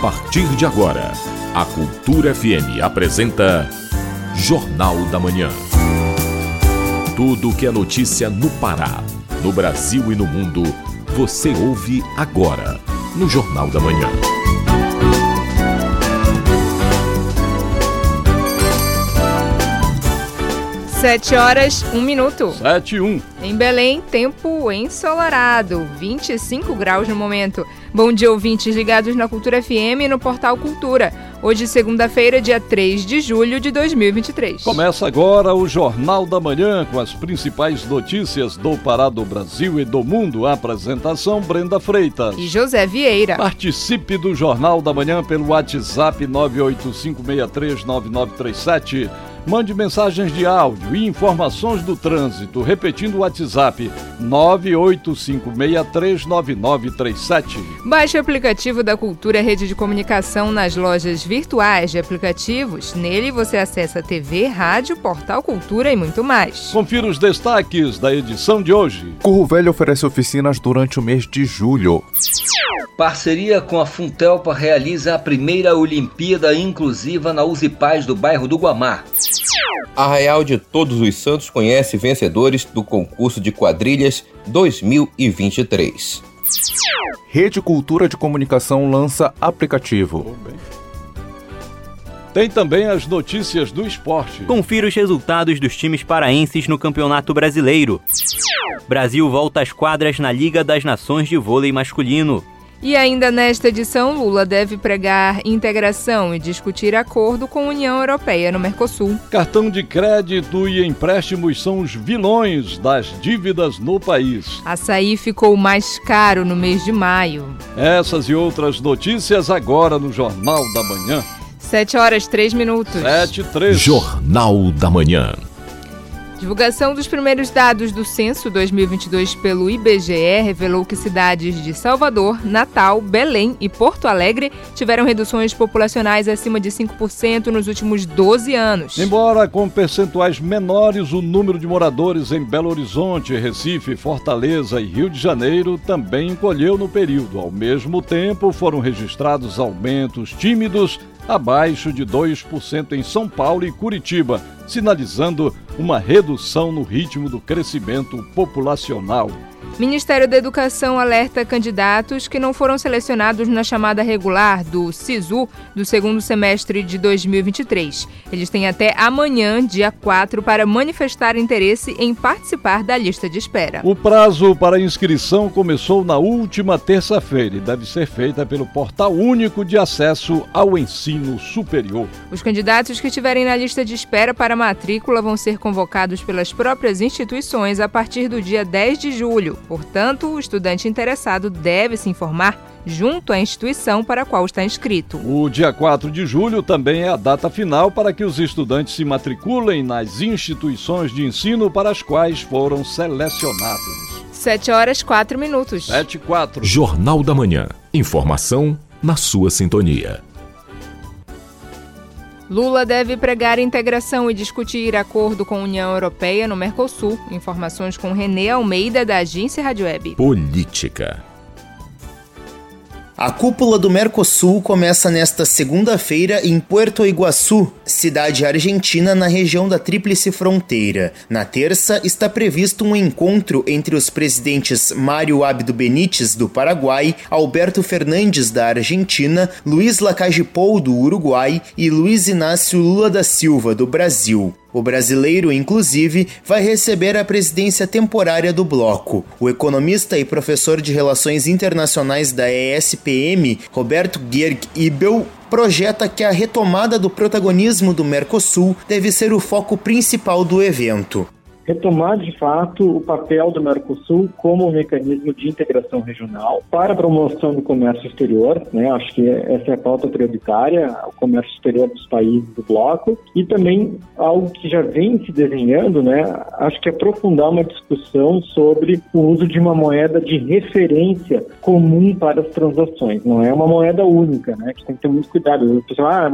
partir de agora, a Cultura FM apresenta Jornal da Manhã. Tudo que é notícia no Pará, no Brasil e no mundo, você ouve agora no Jornal da Manhã. Sete horas, um minuto. Sete e um. Em Belém, tempo ensolarado, 25 graus no momento. Bom dia, ouvintes ligados na Cultura FM e no Portal Cultura. Hoje, segunda-feira, dia 3 de julho de 2023. Começa agora o Jornal da Manhã com as principais notícias do Pará do Brasil e do mundo. A apresentação Brenda Freitas e José Vieira. Participe do Jornal da Manhã pelo WhatsApp 985639937 Mande mensagens de áudio e informações do trânsito, repetindo o WhatsApp 985639937. Baixe o aplicativo da Cultura Rede de Comunicação nas lojas virtuais de aplicativos. Nele você acessa TV, rádio, portal Cultura e muito mais. Confira os destaques da edição de hoje. Curro Velho oferece oficinas durante o mês de julho. Parceria com a Funtelpa realiza a primeira Olimpíada Inclusiva na Paz do bairro do Guamá. Arraial de Todos os Santos conhece vencedores do concurso de quadrilhas 2023. Rede Cultura de Comunicação lança aplicativo. Tem também as notícias do esporte. Confira os resultados dos times paraenses no Campeonato Brasileiro. Brasil volta às quadras na Liga das Nações de Vôlei Masculino. E ainda nesta edição, Lula deve pregar integração e discutir acordo com a União Europeia no Mercosul. Cartão de crédito e empréstimos são os vilões das dívidas no país. Açaí ficou mais caro no mês de maio. Essas e outras notícias agora no Jornal da Manhã. 7 horas 3 minutos. 7 3. Jornal da Manhã. Divulgação dos primeiros dados do censo 2022 pelo IBGE revelou que cidades de Salvador, Natal, Belém e Porto Alegre tiveram reduções populacionais acima de 5% nos últimos 12 anos. Embora com percentuais menores, o número de moradores em Belo Horizonte, Recife, Fortaleza e Rio de Janeiro também encolheu no período. Ao mesmo tempo, foram registrados aumentos tímidos abaixo de 2% em São Paulo e Curitiba, sinalizando uma redução no ritmo do crescimento populacional. Ministério da Educação alerta candidatos que não foram selecionados na chamada regular do SISU do segundo semestre de 2023. Eles têm até amanhã, dia 4, para manifestar interesse em participar da lista de espera. O prazo para inscrição começou na última terça-feira e deve ser feita pelo Portal Único de Acesso ao Ensino Superior. Os candidatos que estiverem na lista de espera para matrícula vão ser convocados pelas próprias instituições a partir do dia 10 de julho. Portanto, o estudante interessado deve se informar junto à instituição para a qual está inscrito. O dia 4 de julho também é a data final para que os estudantes se matriculem nas instituições de ensino para as quais foram selecionados. 7 horas 4 minutos. 7 e 4. Jornal da Manhã. Informação na sua sintonia. Lula deve pregar integração e discutir acordo com a União Europeia no Mercosul. Informações com Renê Almeida, da Agência Rádio Web. Política. A cúpula do Mercosul começa nesta segunda-feira em Puerto Iguaçu, cidade argentina na região da Tríplice Fronteira. Na terça, está previsto um encontro entre os presidentes Mário Abdo Benítez, do Paraguai, Alberto Fernandes, da Argentina, Luiz Lacalle Pou, do Uruguai e Luiz Inácio Lula da Silva, do Brasil. O brasileiro, inclusive, vai receber a presidência temporária do bloco. O economista e professor de Relações Internacionais da ESPM, Roberto Gerg Ibel, projeta que a retomada do protagonismo do Mercosul deve ser o foco principal do evento retomar de fato o papel do Mercosul como um mecanismo de integração regional para a promoção do comércio exterior, né? Acho que essa é a pauta prioritária, o comércio exterior dos países do bloco e também algo que já vem se desenhando, né? Acho que aprofundar uma discussão sobre o uso de uma moeda de referência comum para as transações. Não é uma moeda única, né? Que tem que ter muito cuidado. O pessoal, ah,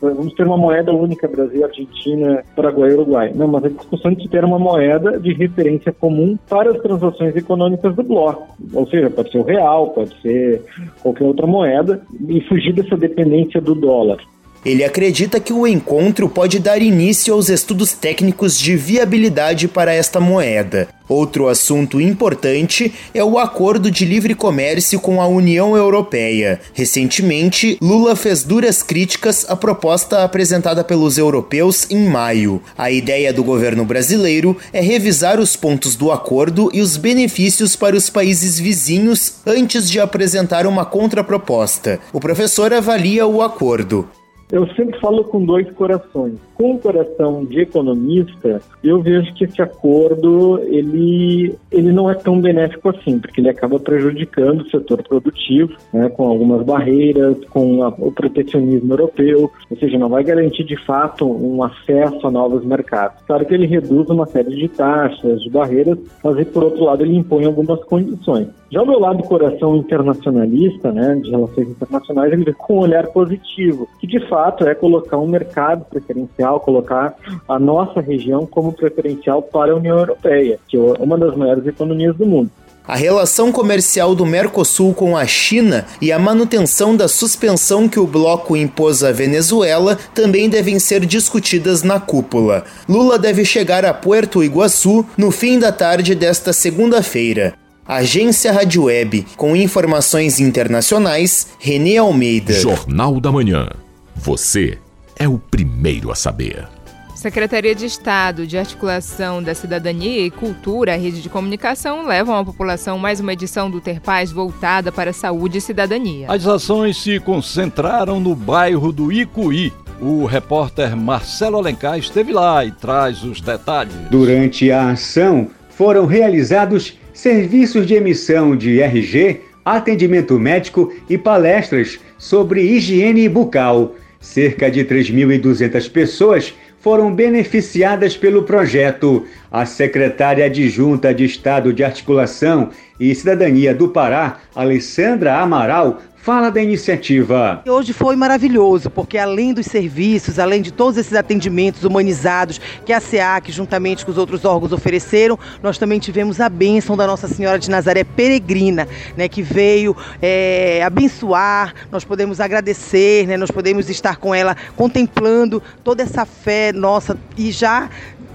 vamos ter uma moeda única Brasil, Argentina, Paraguai, Uruguai. Não, mas a discussão de ter uma moeda moeda de referência comum para as transações econômicas do bloco. Ou seja, pode ser o real, pode ser qualquer outra moeda, e fugir dessa dependência do dólar. Ele acredita que o encontro pode dar início aos estudos técnicos de viabilidade para esta moeda. Outro assunto importante é o acordo de livre comércio com a União Europeia. Recentemente, Lula fez duras críticas à proposta apresentada pelos europeus em maio. A ideia do governo brasileiro é revisar os pontos do acordo e os benefícios para os países vizinhos antes de apresentar uma contraproposta. O professor avalia o acordo. Eu sempre falo com dois corações. Com o coração de economista, eu vejo que esse acordo ele, ele não é tão benéfico assim, porque ele acaba prejudicando o setor produtivo, né, com algumas barreiras, com a, o protecionismo europeu, ou seja, não vai garantir de fato um acesso a novos mercados. Claro que ele reduz uma série de taxas, de barreiras, mas por outro lado ele impõe algumas condições. Já o meu lado coração internacionalista, né, de relações internacionais, ele vê com um olhar positivo, que de fato é colocar um mercado preferencial, colocar a nossa região como preferencial para a União Europeia, que é uma das maiores economias do mundo. A relação comercial do Mercosul com a China e a manutenção da suspensão que o bloco impôs à Venezuela também devem ser discutidas na cúpula. Lula deve chegar a Puerto Iguaçu no fim da tarde desta segunda-feira. Agência Rádio Web, com informações internacionais, Renê Almeida. Jornal da Manhã. Você é o primeiro a saber. Secretaria de Estado de Articulação da Cidadania e Cultura, Rede de Comunicação, levam à população mais uma edição do Ter Paz voltada para a saúde e cidadania. As ações se concentraram no bairro do Icuí, o repórter Marcelo Alencar esteve lá e traz os detalhes. Durante a ação, foram realizados serviços de emissão de RG, atendimento médico e palestras sobre higiene bucal. Cerca de 3.200 pessoas foram beneficiadas pelo projeto. A secretária adjunta de Estado de Articulação e Cidadania do Pará, Alessandra Amaral, fala da iniciativa. Hoje foi maravilhoso, porque além dos serviços, além de todos esses atendimentos humanizados que a SEAC, juntamente com os outros órgãos, ofereceram, nós também tivemos a bênção da Nossa Senhora de Nazaré Peregrina, né, que veio é, abençoar, nós podemos agradecer, né, nós podemos estar com ela contemplando toda essa fé nossa e já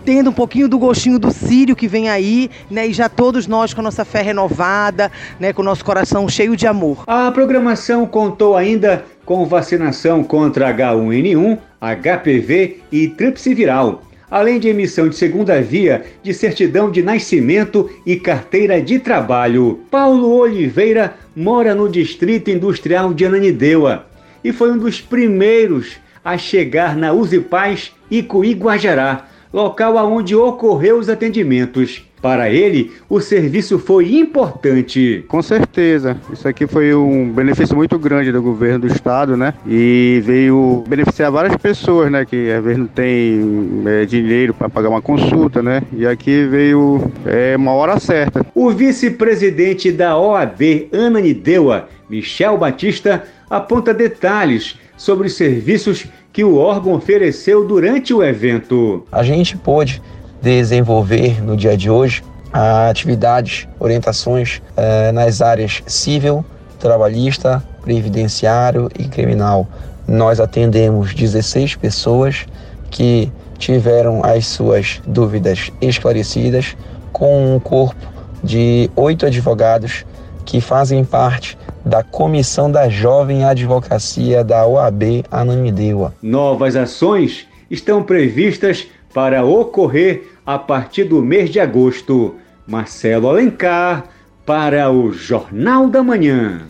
tendo um pouquinho do gostinho do Sírio que vem aí, né? E já todos nós com a nossa fé renovada, né? Com o nosso coração cheio de amor. A programação contou ainda com vacinação contra H1N1, HPV e tríplice viral, além de emissão de segunda via de certidão de nascimento e carteira de trabalho. Paulo Oliveira mora no Distrito Industrial de Ananindeua e foi um dos primeiros a chegar na Uzi Paz e Cuí Guajará, local aonde ocorreu os atendimentos. Para ele, o serviço foi importante. Com certeza. Isso aqui foi um benefício muito grande do governo do estado, né? E veio beneficiar várias pessoas, né? Que às vezes não tem é, dinheiro para pagar uma consulta, né? E aqui veio é, uma hora certa. O vice-presidente da OAB, Ana Nideua, Michel Batista, aponta detalhes sobre os serviços que o órgão ofereceu durante o evento. A gente pôde desenvolver no dia de hoje atividades, orientações eh, nas áreas civil, trabalhista, previdenciário e criminal. Nós atendemos 16 pessoas que tiveram as suas dúvidas esclarecidas com um corpo de oito advogados que fazem parte da Comissão da Jovem Advocacia da OAB Ananindeua. Novas ações estão previstas para ocorrer a partir do mês de agosto. Marcelo Alencar para o Jornal da Manhã.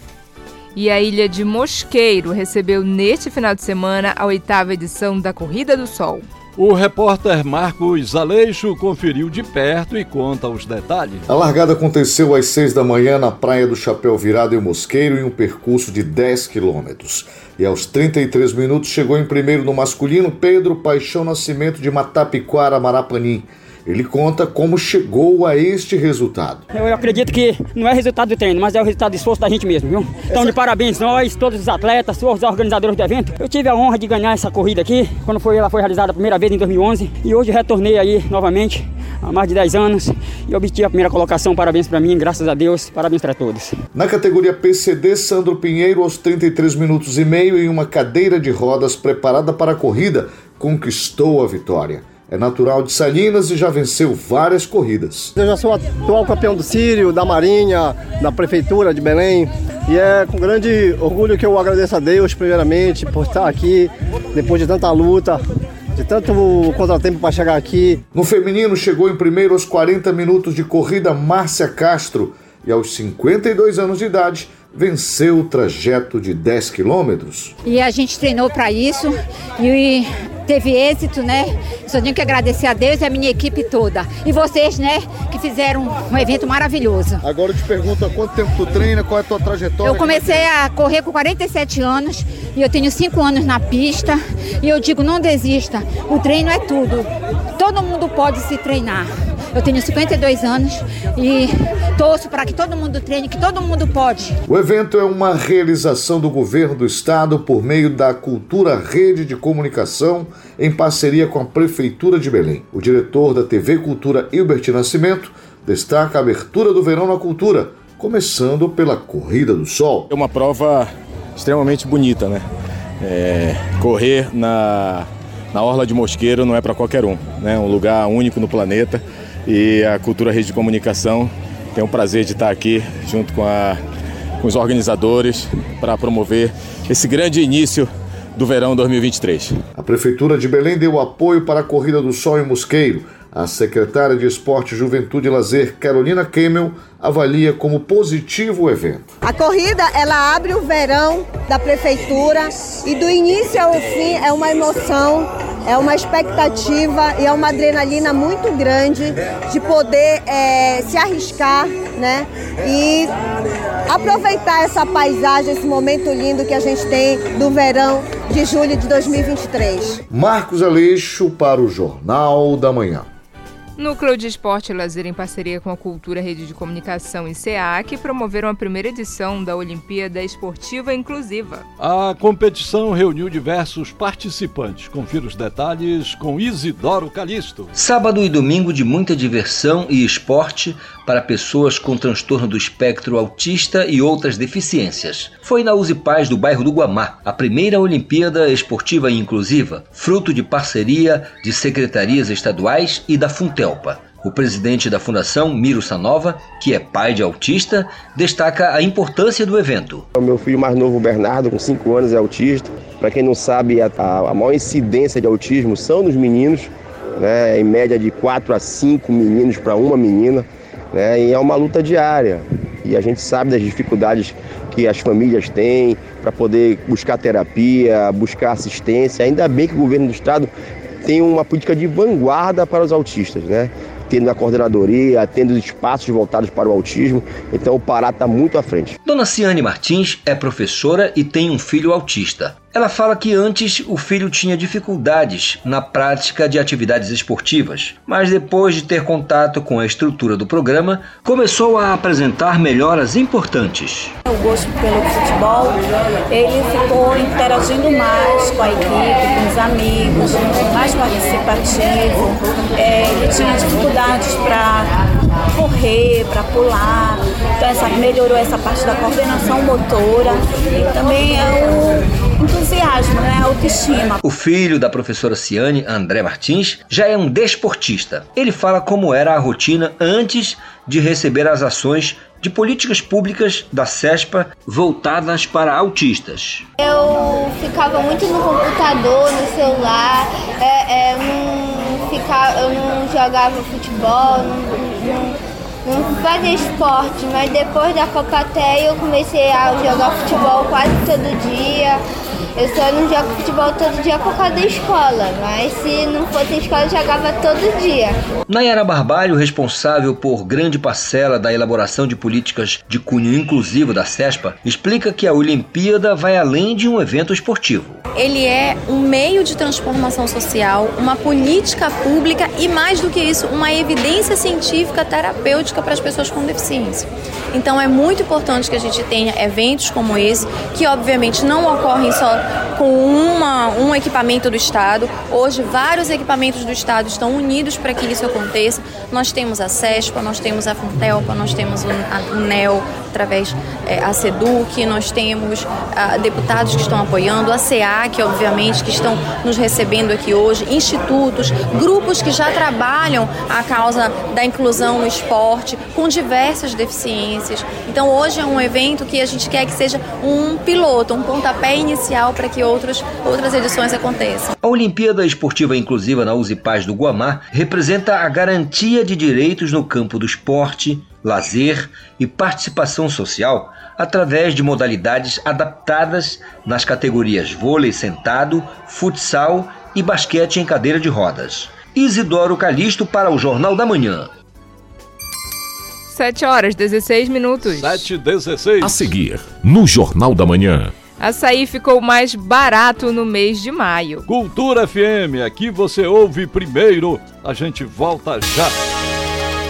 E a ilha de Mosqueiro recebeu neste final de semana a oitava edição da Corrida do Sol. O repórter Marcos Aleixo conferiu de perto e conta os detalhes. A largada aconteceu às seis da manhã na Praia do Chapéu Virado em Mosqueiro em um percurso de 10 quilômetros. E aos 33 minutos chegou em primeiro no masculino Pedro Paixão Nascimento de Matapiquara, Marapanim. Ele conta como chegou a este resultado. Eu acredito que não é resultado do treino, mas é o resultado do esforço da gente mesmo, viu? Então, de parabéns nós, todos os atletas, todos os organizadores do evento. Eu tive a honra de ganhar essa corrida aqui, quando foi, ela foi realizada a primeira vez em 2011, e hoje retornei aí novamente há mais de 10 anos e obtive a primeira colocação. Parabéns para mim, graças a Deus, parabéns para todos. Na categoria PCD, Sandro Pinheiro, aos 33 minutos e meio, em uma cadeira de rodas preparada para a corrida, conquistou a vitória. É natural de Salinas e já venceu várias corridas. Eu já sou atual campeão do Sírio, da Marinha, da Prefeitura de Belém. E é com grande orgulho que eu agradeço a Deus, primeiramente, por estar aqui depois de tanta luta, de tanto contratempo para chegar aqui. No feminino, chegou em primeiro aos 40 minutos de corrida Márcia Castro e aos 52 anos de idade venceu o trajeto de 10 quilômetros. E a gente treinou para isso e teve êxito, né? Só tenho que agradecer a Deus e a minha equipe toda. E vocês, né, que fizeram um evento maravilhoso. Agora eu te pergunto há quanto tempo tu treina, qual é a tua trajetória? Eu comecei a correr com 47 anos e eu tenho 5 anos na pista. E eu digo, não desista. O treino é tudo. Todo mundo pode se treinar. Eu tenho 52 anos e torço para que todo mundo treine, que todo mundo pode. O evento é uma realização do governo do estado por meio da Cultura Rede de Comunicação em parceria com a Prefeitura de Belém. O diretor da TV Cultura, Hilbert Nascimento, destaca a abertura do verão na cultura, começando pela Corrida do Sol. É uma prova extremamente bonita, né? É, correr na, na Orla de Mosqueiro não é para qualquer um, né? Um lugar único no planeta e a Cultura Rede de Comunicação tem o prazer de estar aqui junto com, a, com os organizadores para promover esse grande início do verão 2023. A Prefeitura de Belém deu apoio para a Corrida do Sol em Mosqueiro. A secretária de Esporte, Juventude e Lazer, Carolina Kemmel, avalia como positivo o evento. A corrida, ela abre o verão da prefeitura e do início ao fim é uma emoção, é uma expectativa e é uma adrenalina muito grande de poder é, se arriscar, né? E aproveitar essa paisagem, esse momento lindo que a gente tem do verão de julho de 2023. Marcos Aleixo para o Jornal da Manhã. Núcleo de Esporte e Lazer, em parceria com a Cultura Rede de Comunicação e SEAC, promoveram a primeira edição da Olimpíada Esportiva Inclusiva. A competição reuniu diversos participantes. Confira os detalhes com Isidoro Calixto. Sábado e domingo de muita diversão e esporte para pessoas com transtorno do espectro autista e outras deficiências. Foi na Use Paz do bairro do Guamá, a primeira Olimpíada Esportiva Inclusiva, fruto de parceria de secretarias estaduais e da Funtel. O presidente da fundação, Miro Sanova, que é pai de autista, destaca a importância do evento. O meu filho mais novo, Bernardo, com 5 anos, é autista. Para quem não sabe, a, a, maior incidência de autismo são nos meninos, né? em média de 4 a 5 meninos para uma menina. Né? E é uma luta diária. E a gente sabe das dificuldades que as famílias têm para poder buscar terapia, buscar assistência. Ainda bem que o governo do estado tem uma política de vanguarda para os autistas, né? Tendo a coordenadoria, tendo espaços voltados para o autismo, então o Pará está muito à frente. Dona Ciane Martins é professora e tem um filho autista. Ela fala que antes o filho tinha dificuldades na prática de atividades esportivas, mas depois de ter contato com a estrutura do programa, começou a apresentar melhoras importantes. O gosto pelo futebol, ele ficou interagindo mais com a equipe, com os amigos, mais participativo. É, ele tinha dificuldades para correr, para pular. Então essa, melhorou essa parte da coordenação motora e também é o entusiasmo, né? Autoestima. O filho da professora Ciane, André Martins, já é um desportista. Ele fala como era a rotina antes de receber as ações de políticas públicas da CESPA voltadas para autistas. Eu ficava muito no computador, no celular, é, é, não ficava, eu não jogava futebol, não, não não fazia esporte, mas depois da Copa Té eu comecei a jogar futebol quase todo dia. Eu só não jogo futebol todo dia por causa da escola, mas se não fosse a escola eu jogava todo dia. Nayara Barbalho, responsável por grande parcela da elaboração de políticas de cunho inclusivo da CESPA, explica que a Olimpíada vai além de um evento esportivo. Ele é um meio de transformação social, uma política pública e, mais do que isso, uma evidência científica terapêutica para as pessoas com deficiência. Então é muito importante que a gente tenha eventos como esse, que obviamente não ocorrem só com uma, um equipamento do Estado. Hoje, vários equipamentos do Estado estão unidos para que isso aconteça. Nós temos a CESPA, nós temos a Funtelpa, nós temos a, o NEL, através é, a SEDUC, nós temos a, deputados que estão apoiando, a SEAC, obviamente, que estão nos recebendo aqui hoje, institutos, grupos que já trabalham a causa da inclusão no esporte, com diversas deficiências. Então, hoje é um evento que a gente quer que seja um piloto, um pontapé inicial para que outros, outras edições aconteçam. A Olimpíada Esportiva Inclusiva na Uzi Paz do Guamá representa a garantia de direitos no campo do esporte, lazer e participação social através de modalidades adaptadas nas categorias vôlei sentado, futsal e basquete em cadeira de rodas. Isidoro Calixto para o Jornal da Manhã. 7 horas 16 minutos. 7 16. A seguir, no Jornal da Manhã. Açaí ficou mais barato no mês de maio. Cultura FM, aqui você ouve primeiro. A gente volta já.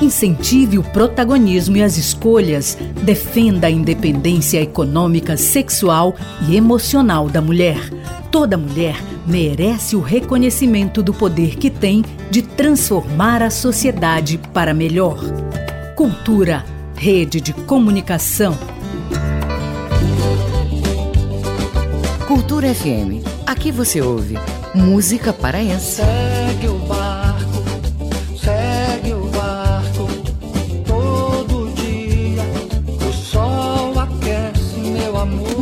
Incentive o protagonismo e as escolhas, defenda a independência econômica, sexual e emocional da mulher. Toda mulher merece o reconhecimento do poder que tem de transformar a sociedade para melhor. Cultura, rede de comunicação. Cultura FM. Aqui você ouve música paraense. Segue o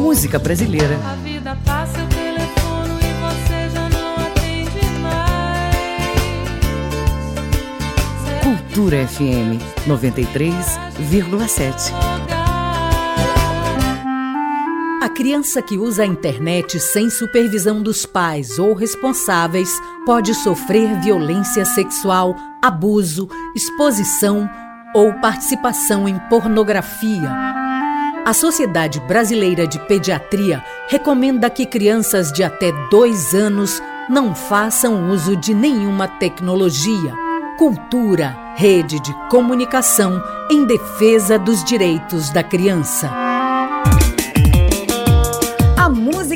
Música brasileira. A vida passa, eu telefono e você já não atende mais. Cultura FM 93,7. A criança que usa a internet sem supervisão dos pais ou responsáveis pode sofrer violência sexual, abuso, exposição ou participação em pornografia. A Sociedade Brasileira de Pediatria recomenda que crianças de até dois anos não façam uso de nenhuma tecnologia. Cultura, rede de comunicação em defesa dos direitos da criança.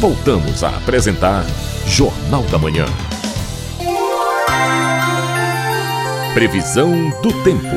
Voltamos a apresentar Jornal da Manhã. Previsão do tempo.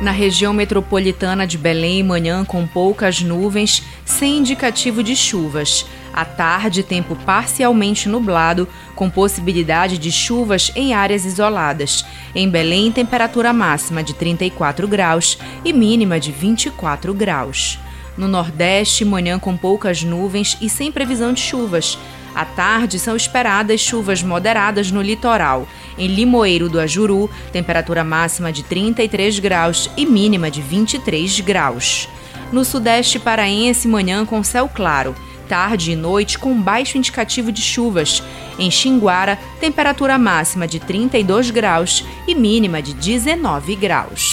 Na região metropolitana de Belém, manhã com poucas nuvens, sem indicativo de chuvas. À tarde, tempo parcialmente nublado, com possibilidade de chuvas em áreas isoladas. Em Belém, temperatura máxima de 34 graus e mínima de 24 graus. No Nordeste, manhã com poucas nuvens e sem previsão de chuvas. À tarde, são esperadas chuvas moderadas no litoral. Em Limoeiro do Ajuru, temperatura máxima de 33 graus e mínima de 23 graus. No Sudeste paraense, manhã com céu claro. Tarde e noite com baixo indicativo de chuvas. Em Xinguara, temperatura máxima de 32 graus e mínima de 19 graus.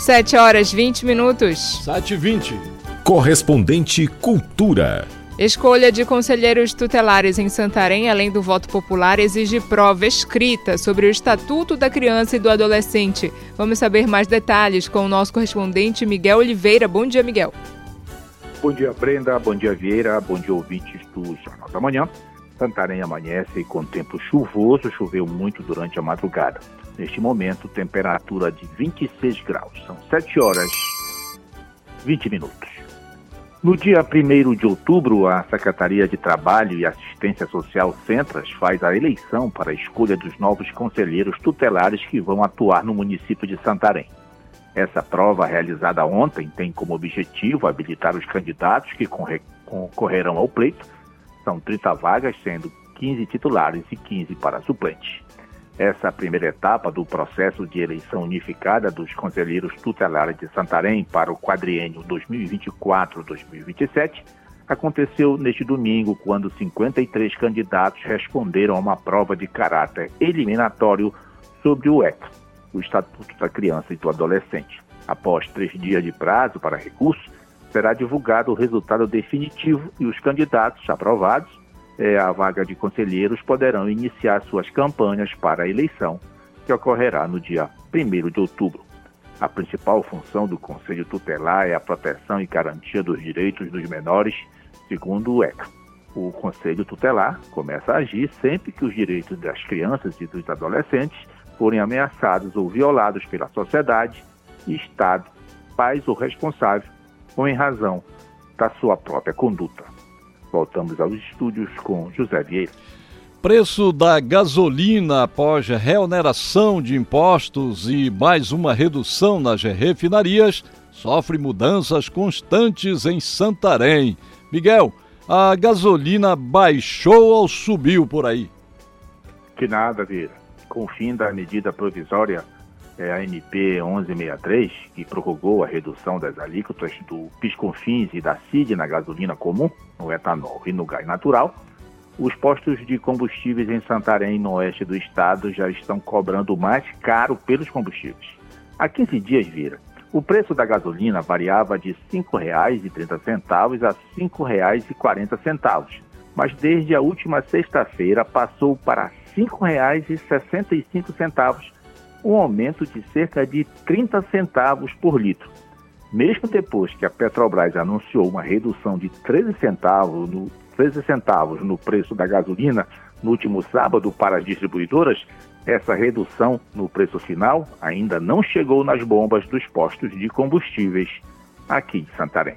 7 horas 20 minutos. 7 e 20. Correspondente Cultura. Escolha de conselheiros tutelares em Santarém, além do voto popular, exige prova escrita sobre o Estatuto da Criança e do Adolescente. Vamos saber mais detalhes com o nosso correspondente Miguel Oliveira. Bom dia, Miguel. Bom dia, Brenda. Bom dia, Vieira. Bom dia, ouvintes do Jornal da Manhã. Santarém amanhece com tempo chuvoso, choveu muito durante a madrugada. Neste momento, temperatura de 26 graus. São 7 horas 20 minutos. No dia 1 de outubro, a Secretaria de Trabalho e Assistência Social Centras faz a eleição para a escolha dos novos conselheiros tutelares que vão atuar no município de Santarém. Essa prova, realizada ontem, tem como objetivo habilitar os candidatos que concorrerão ao pleito. São 30 vagas, sendo 15 titulares e 15 para suplentes. Essa primeira etapa do processo de eleição unificada dos conselheiros tutelares de Santarém para o quadriênio 2024-2027 aconteceu neste domingo, quando 53 candidatos responderam a uma prova de caráter eliminatório sobre o EC, o Estatuto da Criança e do Adolescente. Após três dias de prazo para recurso, será divulgado o resultado definitivo e os candidatos aprovados é, a vaga de conselheiros poderão iniciar suas campanhas para a eleição, que ocorrerá no dia 1 de outubro. A principal função do Conselho Tutelar é a proteção e garantia dos direitos dos menores, segundo o ECA. O Conselho Tutelar começa a agir sempre que os direitos das crianças e dos adolescentes forem ameaçados ou violados pela sociedade, Estado, pais ou responsável, ou em razão da sua própria conduta. Voltamos aos estúdios com José Vieira. Preço da gasolina após reoneração de impostos e mais uma redução nas refinarias sofre mudanças constantes em Santarém. Miguel, a gasolina baixou ou subiu por aí? Que nada, Vieira. Com o fim da medida provisória é, a MP 1163, que prorrogou a redução das alíquotas do PisConfins e da CID na gasolina comum, no etanol e no gás natural, os postos de combustíveis em Santarém, no oeste do estado, já estão cobrando mais caro pelos combustíveis. Há 15 dias, vira, o preço da gasolina variava de R$ 5,30 a R$ 5,40, mas desde a última sexta-feira passou para R$ 5,65 um aumento de cerca de 30 centavos por litro. Mesmo depois que a Petrobras anunciou uma redução de 13 centavos no, 13 centavos no preço da gasolina no último sábado para as distribuidoras, essa redução no preço final ainda não chegou nas bombas dos postos de combustíveis aqui em Santarém.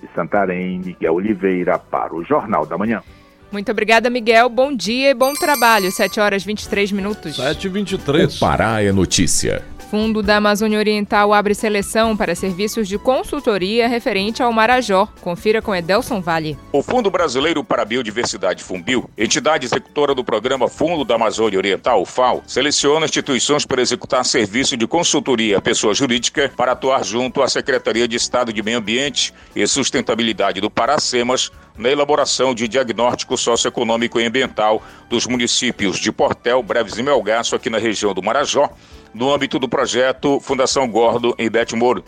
De Santarém, Miguel Oliveira para o Jornal da Manhã. Muito obrigada, Miguel. Bom dia e bom trabalho. 7 horas 23 minutos. 7 e 23. O Pará é notícia. Fundo da Amazônia Oriental abre seleção para serviços de consultoria referente ao Marajó. Confira com Edelson Vale. O Fundo Brasileiro para a Biodiversidade Funbil, entidade executora do programa Fundo da Amazônia Oriental, FAO, seleciona instituições para executar serviço de consultoria à pessoa jurídica para atuar junto à Secretaria de Estado de Meio Ambiente e Sustentabilidade do Paracemas na elaboração de diagnóstico socioeconômico e ambiental dos municípios de Portel, Breves e Melgaço, aqui na região do Marajó, no âmbito do projeto Fundação Gordo em Betmoro.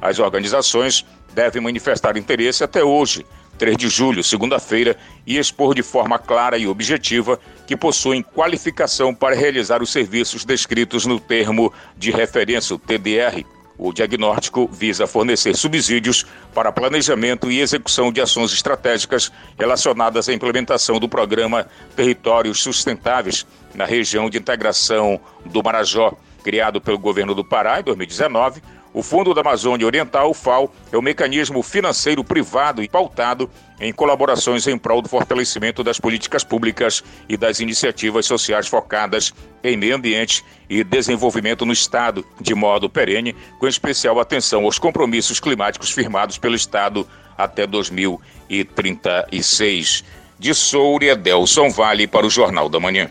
As organizações devem manifestar interesse até hoje, 3 de julho, segunda-feira, e expor de forma clara e objetiva que possuem qualificação para realizar os serviços descritos no termo de referência, o TDR. O diagnóstico visa fornecer subsídios para planejamento e execução de ações estratégicas relacionadas à implementação do programa Territórios Sustentáveis na região de integração do Marajó. Criado pelo governo do Pará em 2019, o Fundo da Amazônia Oriental, FAO, é um mecanismo financeiro privado e pautado em colaborações em prol do fortalecimento das políticas públicas e das iniciativas sociais focadas em meio ambiente e desenvolvimento no Estado, de modo perene, com especial atenção aos compromissos climáticos firmados pelo Estado até 2036. De Soura, Delson Vale para o Jornal da Manhã.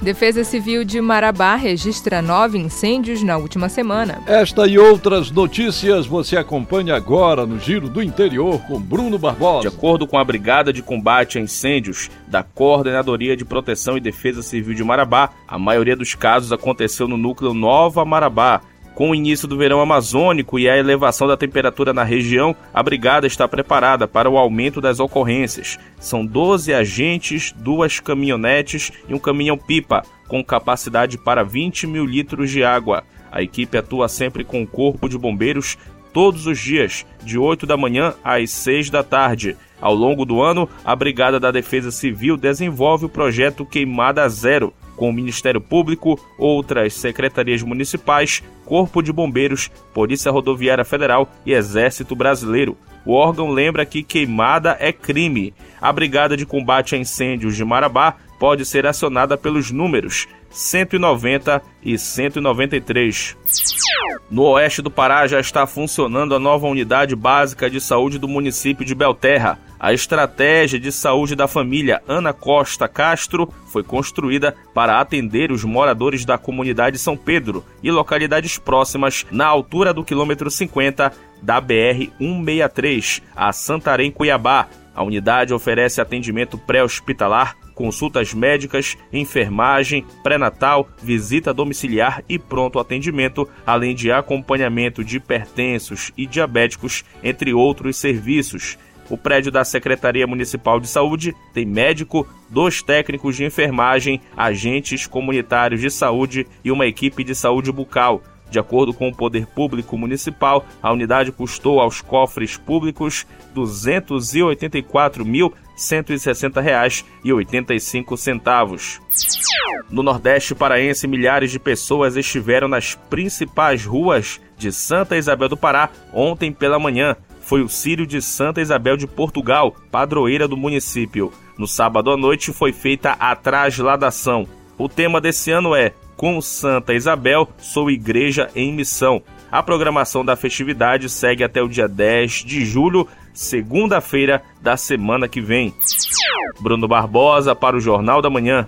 Defesa Civil de Marabá registra nove incêndios na última semana. Esta e outras notícias você acompanha agora no Giro do Interior com Bruno Barbosa. De acordo com a Brigada de Combate a Incêndios da Coordenadoria de Proteção e Defesa Civil de Marabá, a maioria dos casos aconteceu no núcleo Nova Marabá. Com o início do verão amazônico e a elevação da temperatura na região, a brigada está preparada para o aumento das ocorrências. São 12 agentes, duas caminhonetes e um caminhão-pipa, com capacidade para 20 mil litros de água. A equipe atua sempre com o Corpo de Bombeiros todos os dias, de 8 da manhã às 6 da tarde. Ao longo do ano, a Brigada da Defesa Civil desenvolve o projeto Queimada Zero, com o Ministério Público, outras secretarias municipais, Corpo de Bombeiros, Polícia Rodoviária Federal e Exército Brasileiro. O órgão lembra que queimada é crime. A Brigada de Combate a Incêndios de Marabá pode ser acionada pelos números 190 e 193. No oeste do Pará já está funcionando a nova unidade básica de saúde do município de Belterra. A estratégia de saúde da família Ana Costa Castro foi construída para atender os moradores da comunidade São Pedro e localidades próximas na altura do quilômetro 50 da BR 163 a Santarém, Cuiabá. A unidade oferece atendimento pré-hospitalar consultas médicas, enfermagem, pré-natal, visita domiciliar e pronto atendimento, além de acompanhamento de hipertensos e diabéticos, entre outros serviços. O prédio da Secretaria Municipal de Saúde tem médico, dois técnicos de enfermagem, agentes comunitários de saúde e uma equipe de saúde bucal. De acordo com o Poder Público Municipal, a unidade custou aos cofres públicos R$ 284.160,85. No Nordeste paraense, milhares de pessoas estiveram nas principais ruas de Santa Isabel do Pará ontem pela manhã. Foi o Círio de Santa Isabel de Portugal, padroeira do município. No sábado à noite foi feita a trasladação. O tema desse ano é com Santa Isabel, sou igreja em missão. A programação da festividade segue até o dia 10 de julho, segunda-feira da semana que vem. Bruno Barbosa para o Jornal da Manhã.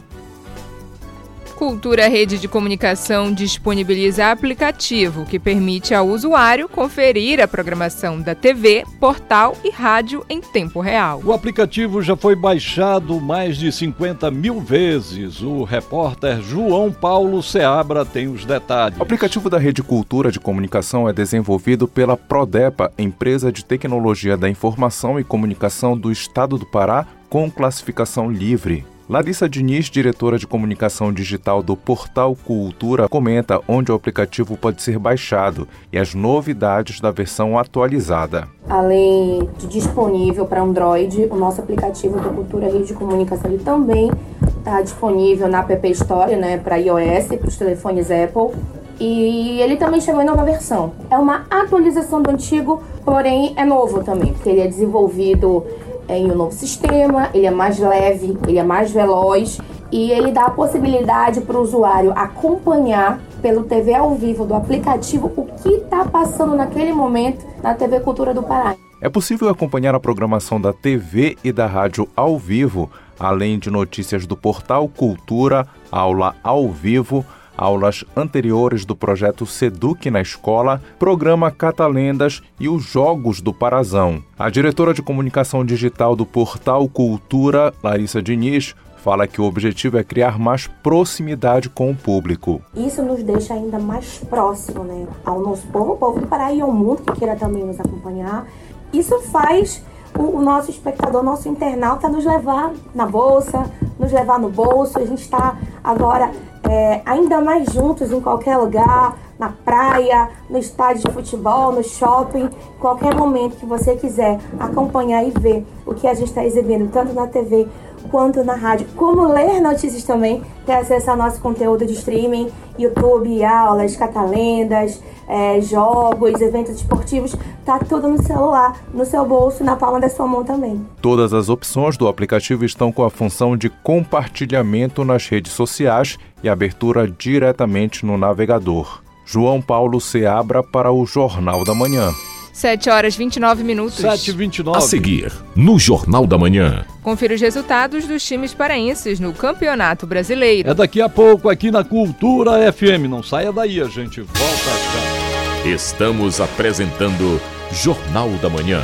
Cultura Rede de Comunicação disponibiliza aplicativo que permite ao usuário conferir a programação da TV, portal e rádio em tempo real. O aplicativo já foi baixado mais de 50 mil vezes. O repórter João Paulo Seabra tem os detalhes. O aplicativo da Rede Cultura de Comunicação é desenvolvido pela Prodepa, empresa de tecnologia da informação e comunicação do Estado do Pará, com classificação livre. Larissa Diniz, diretora de comunicação digital do Portal Cultura, comenta onde o aplicativo pode ser baixado e as novidades da versão atualizada. Além de disponível para Android, o nosso aplicativo do Cultura Rede de Comunicação também está disponível na App Store, né, para iOS, para os telefones Apple. E ele também chegou em nova versão. É uma atualização do antigo, porém é novo também, porque ele é desenvolvido em um novo sistema, ele é mais leve, ele é mais veloz e ele dá a possibilidade para o usuário acompanhar pelo TV ao vivo do aplicativo o que está passando naquele momento na TV Cultura do Pará. É possível acompanhar a programação da TV e da rádio ao vivo, além de notícias do portal Cultura, aula ao vivo, aulas anteriores do projeto Seduc na escola, programa Catalendas e os Jogos do Parazão. A diretora de comunicação digital do portal Cultura, Larissa Diniz, fala que o objetivo é criar mais proximidade com o público. Isso nos deixa ainda mais próximo né, ao nosso povo, o povo do Pará e ao mundo que queira também nos acompanhar. Isso faz o, o nosso espectador, nosso internauta nos levar na bolsa, nos levar no bolso. A gente está agora é, ainda mais juntos em qualquer lugar, na praia, no estádio de futebol, no shopping, qualquer momento que você quiser acompanhar e ver o que a gente está exibindo, tanto na TV quanto na rádio. Como ler notícias também, ter acesso ao nosso conteúdo de streaming, YouTube, aulas, catalendas, é, jogos, eventos esportivos, tá tudo no celular, no seu bolso, na palma da sua mão também. Todas as opções do aplicativo estão com a função de compartilhamento nas redes sociais e abertura diretamente no navegador. João Paulo Seabra para o Jornal da Manhã. 7 horas 29 minutos. 7 29 A seguir, no Jornal da Manhã. Confira os resultados dos times paraenses no Campeonato Brasileiro. É daqui a pouco aqui na Cultura FM. Não saia daí, a gente volta já. Estamos apresentando Jornal da Manhã.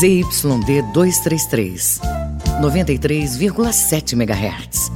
ZYD 233, 93,7 MHz.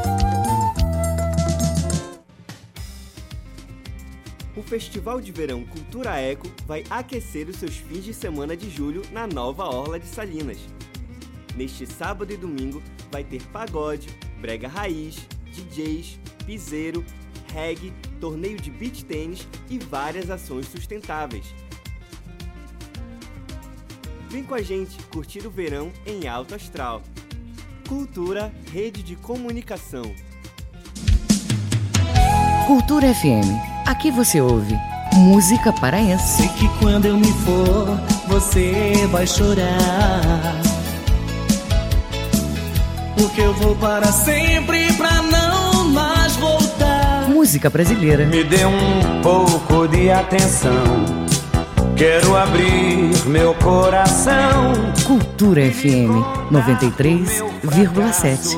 Festival de Verão Cultura Eco vai aquecer os seus fins de semana de julho na nova Orla de Salinas. Neste sábado e domingo vai ter pagode, brega raiz, DJs, piseiro, reggae, torneio de beach tênis e várias ações sustentáveis. Vem com a gente curtir o verão em alto astral. Cultura, rede de comunicação. Cultura FM. Aqui você ouve música paraense. Sei que quando eu me for, você vai chorar. Porque eu vou para sempre pra não mais voltar. Música brasileira. Me dê um pouco de atenção. Quero abrir meu coração. Cultura FM 93,7.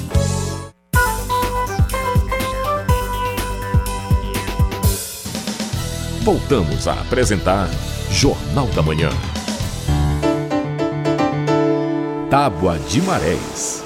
Voltamos a apresentar Jornal da Manhã. Tábua de Marés.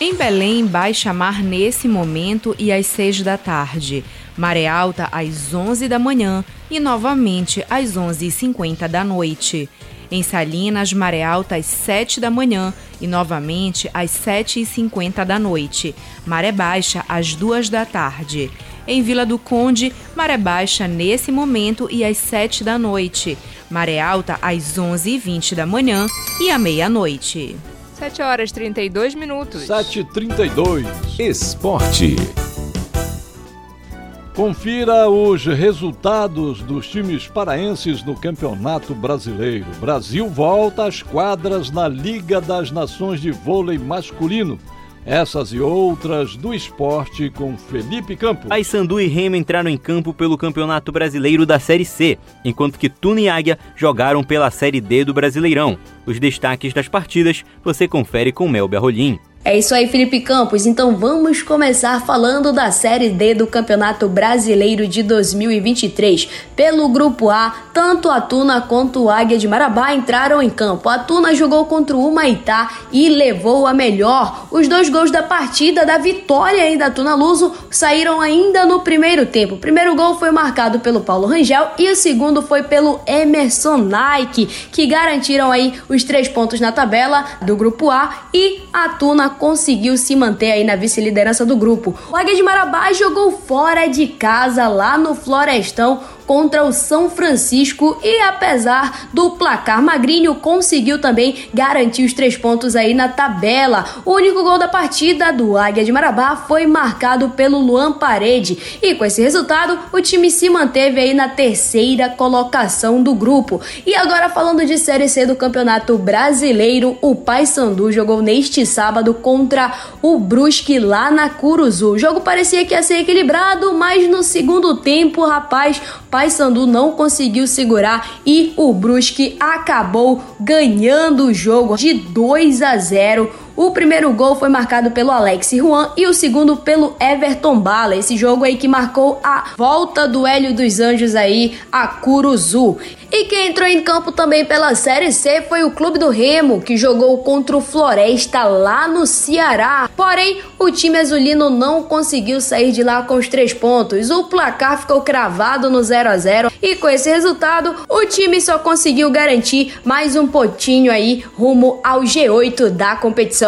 Em Belém, baixa mar nesse momento e às 6 da tarde. Maré alta às 11 da manhã e novamente às 11h50 da noite. Em Salinas, maré alta às 7 da manhã e novamente às 7h50 da noite. Maré baixa às 2 da tarde. Em Vila do Conde, maré baixa nesse momento e às 7 da noite. Maré alta às 11h20 da manhã e à meia-noite. 7 horas 32 minutos. 7h32. Esporte. Confira os resultados dos times paraenses no Campeonato Brasileiro. Brasil volta às quadras na Liga das Nações de Vôlei Masculino. Essas e outras do esporte com Felipe Campos. Paysandu e Remo entraram em campo pelo Campeonato Brasileiro da Série C, enquanto que Tuna e Águia jogaram pela Série D do Brasileirão. Os destaques das partidas você confere com Melber Rolim. É isso aí, Felipe Campos. Então vamos começar falando da Série D do Campeonato Brasileiro de 2023. Pelo Grupo A, tanto a Tuna quanto o Águia de Marabá entraram em campo. A Tuna jogou contra o Humaitá e levou a melhor. Os dois gols da partida da vitória aí da Tuna Luso saíram ainda no primeiro tempo. O primeiro gol foi marcado pelo Paulo Rangel e o segundo foi pelo Emerson Nike, que garantiram aí os três pontos na tabela do Grupo A e a Tuna conseguiu se manter aí na vice-liderança do grupo. O Águia de Marabá jogou fora de casa lá no Florestão contra o São Francisco e apesar do placar magrinho conseguiu também garantir os três pontos aí na tabela. O único gol da partida do Águia de Marabá foi marcado pelo Luan Parede e com esse resultado o time se manteve aí na terceira colocação do grupo. E agora falando de Série C do Campeonato Brasileiro, o Paysandu jogou neste sábado contra o Brusque lá na Curuzu. O jogo parecia que ia ser equilibrado, mas no segundo tempo, rapaz, Paysandu não conseguiu segurar e o Brusque acabou ganhando o jogo de 2 a 0. O primeiro gol foi marcado pelo Alex Juan e o segundo pelo Everton Bala. Esse jogo aí que marcou a volta do Hélio dos Anjos aí a Curuzu. E quem entrou em campo também pela Série C foi o Clube do Remo, que jogou contra o Floresta lá no Ceará. Porém, o time azulino não conseguiu sair de lá com os três pontos. O placar ficou cravado no 0 a 0 e com esse resultado, o time só conseguiu garantir mais um potinho aí rumo ao G8 da competição.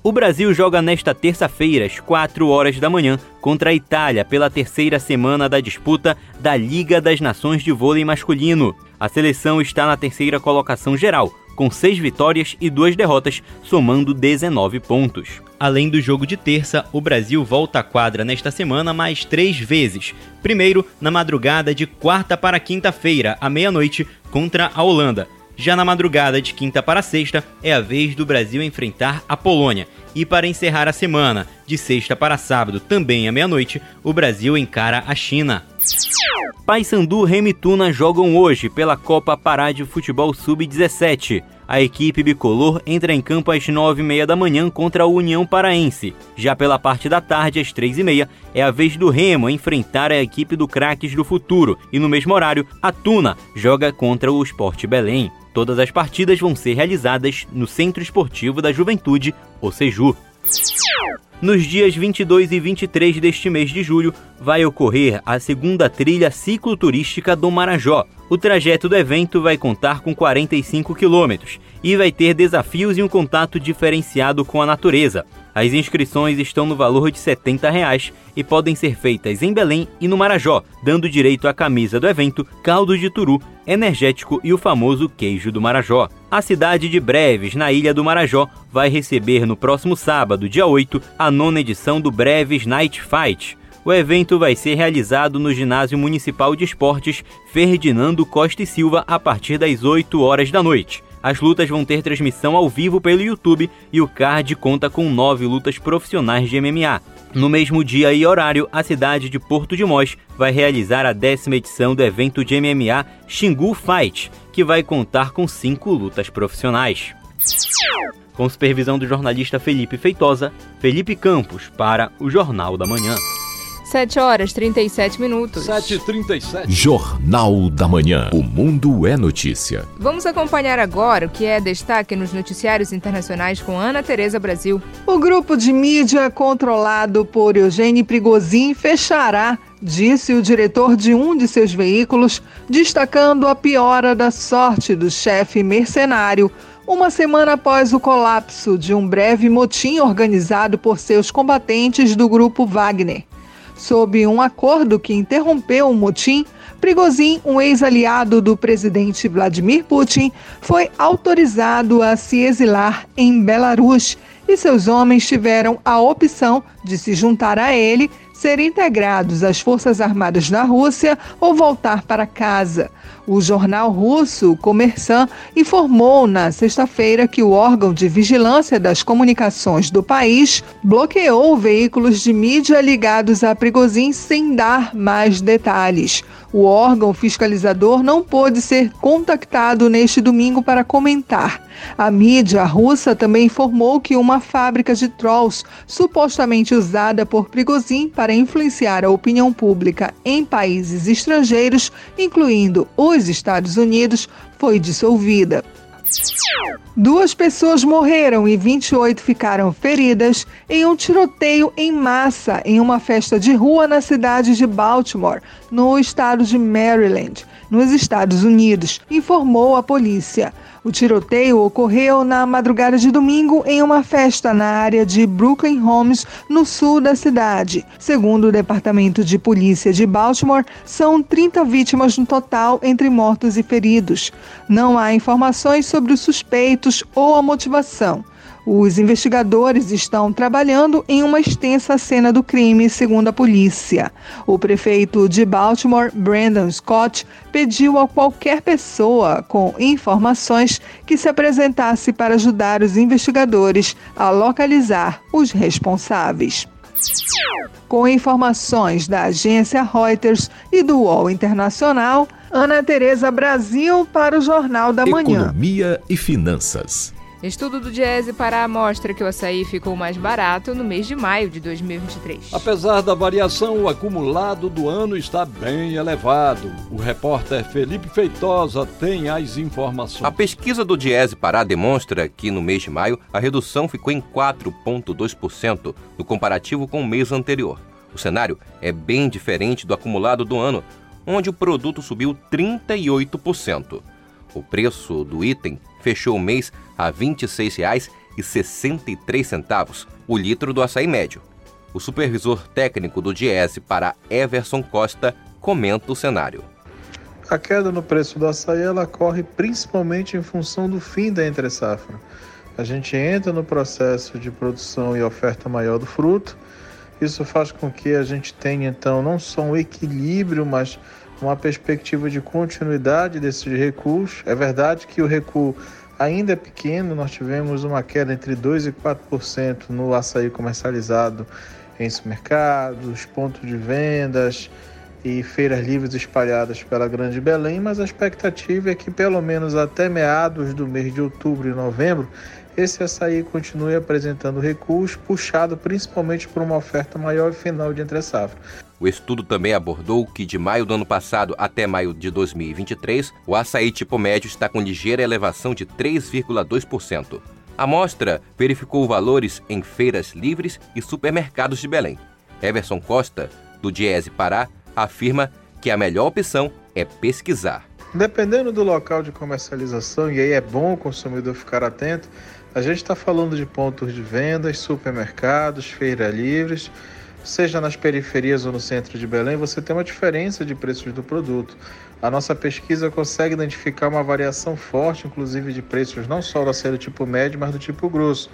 O Brasil joga nesta terça-feira, às 4 horas da manhã, contra a Itália pela terceira semana da disputa da Liga das Nações de Vôlei Masculino. A seleção está na terceira colocação geral, com seis vitórias e duas derrotas, somando 19 pontos. Além do jogo de terça, o Brasil volta à quadra nesta semana mais três vezes. Primeiro, na madrugada de quarta para quinta-feira, à meia-noite, contra a Holanda. Já na madrugada de quinta para sexta, é a vez do Brasil enfrentar a Polônia. E para encerrar a semana, de sexta para sábado, também à meia-noite, o Brasil encara a China. Paysandu e Remituna jogam hoje pela Copa Pará de Futebol Sub-17. A equipe bicolor entra em campo às 9h30 da manhã contra a União Paraense. Já pela parte da tarde, às 3h30, é a vez do Remo enfrentar a equipe do Craques do Futuro. E no mesmo horário, a Tuna joga contra o Esporte Belém. Todas as partidas vão ser realizadas no Centro Esportivo da Juventude, o Seju. Nos dias 22 e 23 deste mês de julho, vai ocorrer a segunda trilha cicloturística do Marajó. O trajeto do evento vai contar com 45 quilômetros e vai ter desafios e um contato diferenciado com a natureza. As inscrições estão no valor de 70 reais e podem ser feitas em Belém e no Marajó, dando direito à camisa do evento, caldo de turu, energético e o famoso queijo do Marajó. A cidade de Breves, na ilha do Marajó, vai receber no próximo sábado, dia 8, a nona edição do Breves Night Fight. O evento vai ser realizado no Ginásio Municipal de Esportes Ferdinando Costa e Silva a partir das 8 horas da noite. As lutas vão ter transmissão ao vivo pelo YouTube e o card conta com nove lutas profissionais de MMA. No mesmo dia e horário, a cidade de Porto de Mós vai realizar a décima edição do evento de MMA Xingu Fight, que vai contar com cinco lutas profissionais. Com supervisão do jornalista Felipe Feitosa, Felipe Campos para o Jornal da Manhã. 7 horas 37 minutos. 7h37. Jornal da Manhã. O mundo é notícia. Vamos acompanhar agora o que é destaque nos noticiários internacionais com Ana Tereza Brasil. O grupo de mídia controlado por Eugênio Prigozhin fechará, disse o diretor de um de seus veículos, destacando a piora da sorte do chefe mercenário uma semana após o colapso de um breve motim organizado por seus combatentes do grupo Wagner. Sob um acordo que interrompeu o motim, Prigozhin, um ex-aliado do presidente Vladimir Putin, foi autorizado a se exilar em Belarus e seus homens tiveram a opção de se juntar a ele, ser integrados às Forças Armadas da Rússia ou voltar para casa. O jornal russo Comersan informou na sexta-feira que o órgão de vigilância das comunicações do país bloqueou veículos de mídia ligados a Prigozhin sem dar mais detalhes. O órgão fiscalizador não pôde ser contactado neste domingo para comentar. A mídia russa também informou que uma fábrica de trolls, supostamente usada por Prigozhin para influenciar a opinião pública em países estrangeiros, incluindo os Estados Unidos, foi dissolvida. Duas pessoas morreram e 28 ficaram feridas em um tiroteio em massa em uma festa de rua na cidade de Baltimore, no estado de Maryland, nos Estados Unidos, informou a polícia. O tiroteio ocorreu na madrugada de domingo em uma festa na área de Brooklyn Homes, no sul da cidade. Segundo o Departamento de Polícia de Baltimore, são 30 vítimas no total, entre mortos e feridos. Não há informações sobre os suspeitos ou a motivação. Os investigadores estão trabalhando em uma extensa cena do crime, segundo a polícia. O prefeito de Baltimore, Brandon Scott, pediu a qualquer pessoa com informações que se apresentasse para ajudar os investigadores a localizar os responsáveis. Com informações da agência Reuters e do UOL Internacional, Ana Tereza Brasil para o Jornal da Manhã. Economia e finanças. Estudo do Diese Pará mostra que o açaí ficou mais barato no mês de maio de 2023. Apesar da variação, o acumulado do ano está bem elevado. O repórter Felipe Feitosa tem as informações. A pesquisa do Diese Pará demonstra que no mês de maio a redução ficou em 4,2% no comparativo com o mês anterior. O cenário é bem diferente do acumulado do ano, onde o produto subiu 38%. O preço do item fechou o mês a R$ 26,63 o litro do açaí médio. O supervisor técnico do Diese para Everson Costa comenta o cenário. A queda no preço do açaí ela ocorre principalmente em função do fim da entre-safra. A gente entra no processo de produção e oferta maior do fruto. Isso faz com que a gente tenha então não só um equilíbrio, mas uma perspectiva de continuidade desses recursos. É verdade que o recuo ainda é pequeno, nós tivemos uma queda entre 2% e 4% no açaí comercializado em supermercados, pontos de vendas e feiras livres espalhadas pela Grande Belém, mas a expectativa é que pelo menos até meados do mês de outubro e novembro esse açaí continue apresentando recuos, puxado principalmente por uma oferta maior e final de entre safra. O estudo também abordou que de maio do ano passado até maio de 2023, o açaí tipo médio está com ligeira elevação de 3,2%. A amostra verificou valores em feiras livres e supermercados de Belém. Everson Costa, do Diese Pará, afirma que a melhor opção é pesquisar. Dependendo do local de comercialização, e aí é bom o consumidor ficar atento, a gente está falando de pontos de vendas, supermercados, feiras livres, seja nas periferias ou no centro de Belém, você tem uma diferença de preços do produto. A nossa pesquisa consegue identificar uma variação forte, inclusive de preços não só do do tipo médio, mas do tipo grosso.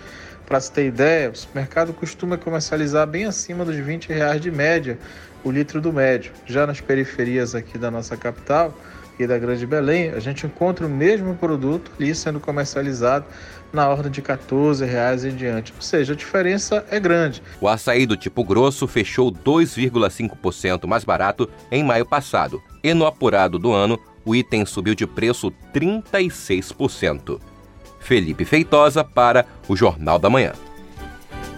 Para se ter ideia, o supermercado costuma comercializar bem acima dos 20 reais de média o litro do médio. Já nas periferias aqui da nossa capital e da Grande Belém, a gente encontra o mesmo produto ali sendo comercializado na ordem de 14 reais em diante. Ou seja, a diferença é grande. O açaí do tipo grosso fechou 2,5% mais barato em maio passado. E no apurado do ano, o item subiu de preço 36%. Felipe Feitosa para o Jornal da Manhã.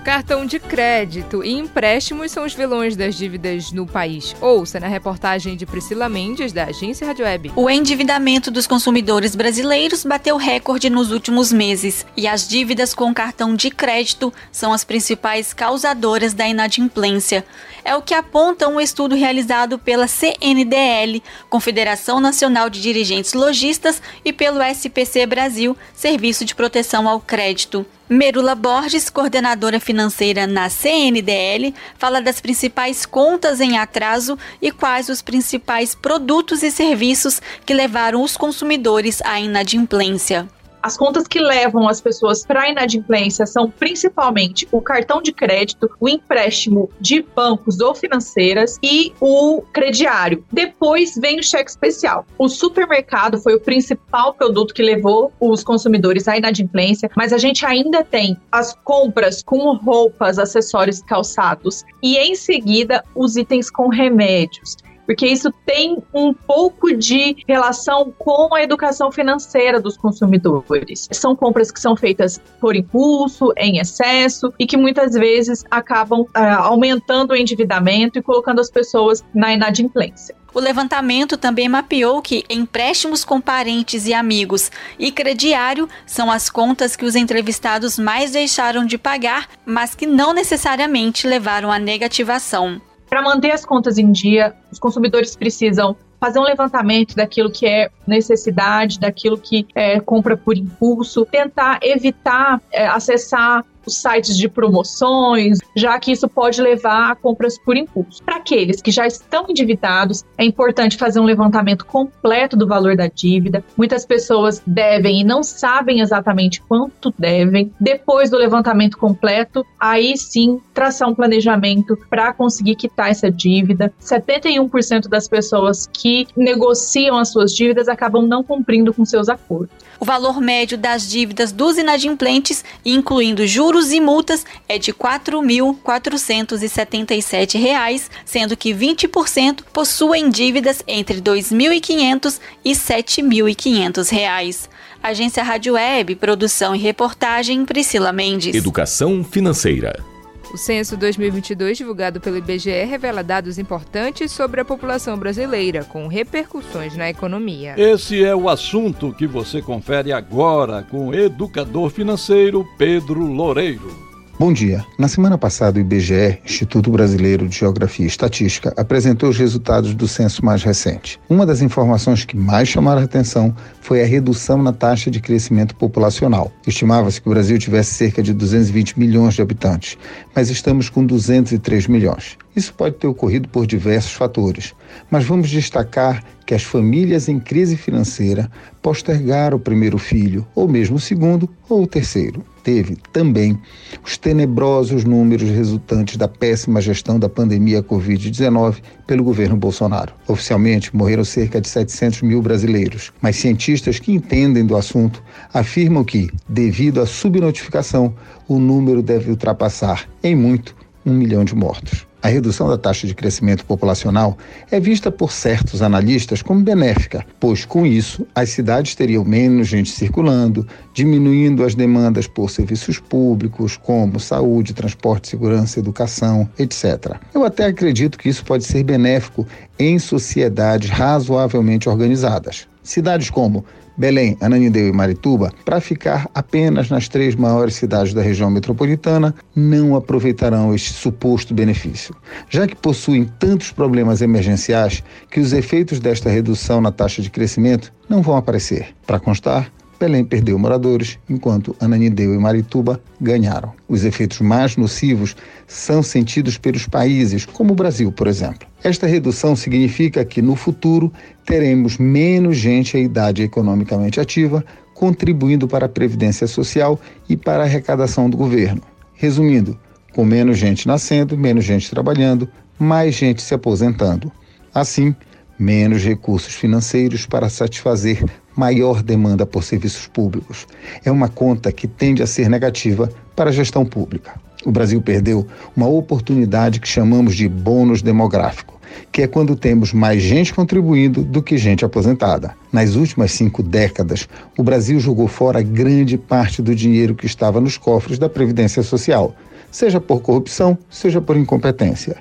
Cartão de crédito e empréstimos são os vilões das dívidas no país. Ouça na reportagem de Priscila Mendes, da agência Rádio Web. O endividamento dos consumidores brasileiros bateu recorde nos últimos meses e as dívidas com cartão de crédito são as principais causadoras da inadimplência. É o que aponta um estudo realizado pela CNDL, Confederação Nacional de Dirigentes Logistas, e pelo SPC Brasil, Serviço de Proteção ao Crédito. Merula Borges, coordenadora financeira na CNDL, fala das principais contas em atraso e quais os principais produtos e serviços que levaram os consumidores à inadimplência. As contas que levam as pessoas para a inadimplência são principalmente o cartão de crédito, o empréstimo de bancos ou financeiras e o crediário. Depois vem o cheque especial. O supermercado foi o principal produto que levou os consumidores à inadimplência, mas a gente ainda tem as compras com roupas, acessórios, calçados e em seguida os itens com remédios porque isso tem um pouco de relação com a educação financeira dos consumidores. São compras que são feitas por impulso, em excesso e que muitas vezes acabam uh, aumentando o endividamento e colocando as pessoas na inadimplência. O levantamento também mapeou que empréstimos com parentes e amigos e crediário são as contas que os entrevistados mais deixaram de pagar, mas que não necessariamente levaram à negativação. Para manter as contas em dia, os consumidores precisam fazer um levantamento daquilo que é necessidade, daquilo que é compra por impulso, tentar evitar é, acessar os sites de promoções, já que isso pode levar a compras por impulso. Para aqueles que já estão endividados, é importante fazer um levantamento completo do valor da dívida. Muitas pessoas devem e não sabem exatamente quanto devem. Depois do levantamento completo, aí sim traçar um planejamento para conseguir quitar essa dívida. 71% das pessoas que negociam as suas dívidas acabam não cumprindo com seus acordos. O valor médio das dívidas dos inadimplentes, incluindo juros e multas é de R$ 4.477, sendo que 20% possuem dívidas entre R$ 2.500 e 7.500 reais. Agência Rádio Web, produção e reportagem Priscila Mendes. Educação financeira. O censo 2022, divulgado pelo IBGE, revela dados importantes sobre a população brasileira, com repercussões na economia. Esse é o assunto que você confere agora com o educador financeiro Pedro Loureiro. Bom dia. Na semana passada, o IBGE, Instituto Brasileiro de Geografia e Estatística, apresentou os resultados do censo mais recente. Uma das informações que mais chamaram a atenção foi a redução na taxa de crescimento populacional. Estimava-se que o Brasil tivesse cerca de 220 milhões de habitantes, mas estamos com 203 milhões. Isso pode ter ocorrido por diversos fatores, mas vamos destacar que as famílias em crise financeira postergaram o primeiro filho, ou mesmo o segundo ou o terceiro. Teve também os tenebrosos números resultantes da péssima gestão da pandemia Covid-19 pelo governo Bolsonaro. Oficialmente, morreram cerca de 700 mil brasileiros, mas cientistas que entendem do assunto afirmam que, devido à subnotificação, o número deve ultrapassar, em muito, um milhão de mortos. A redução da taxa de crescimento populacional é vista por certos analistas como benéfica, pois com isso as cidades teriam menos gente circulando, diminuindo as demandas por serviços públicos como saúde, transporte, segurança, educação, etc. Eu até acredito que isso pode ser benéfico em sociedades razoavelmente organizadas. Cidades como Belém, Ananindeua e Marituba, para ficar apenas nas três maiores cidades da região metropolitana, não aproveitarão este suposto benefício, já que possuem tantos problemas emergenciais que os efeitos desta redução na taxa de crescimento não vão aparecer. Para constar, Belém perdeu moradores, enquanto Ananindeua e Marituba ganharam. Os efeitos mais nocivos são sentidos pelos países, como o Brasil, por exemplo. Esta redução significa que, no futuro, teremos menos gente em idade economicamente ativa, contribuindo para a previdência social e para a arrecadação do governo. Resumindo, com menos gente nascendo, menos gente trabalhando, mais gente se aposentando. Assim, menos recursos financeiros para satisfazer maior demanda por serviços públicos. É uma conta que tende a ser negativa para a gestão pública. O Brasil perdeu uma oportunidade que chamamos de bônus demográfico, que é quando temos mais gente contribuindo do que gente aposentada. Nas últimas cinco décadas, o Brasil jogou fora grande parte do dinheiro que estava nos cofres da Previdência Social, seja por corrupção, seja por incompetência.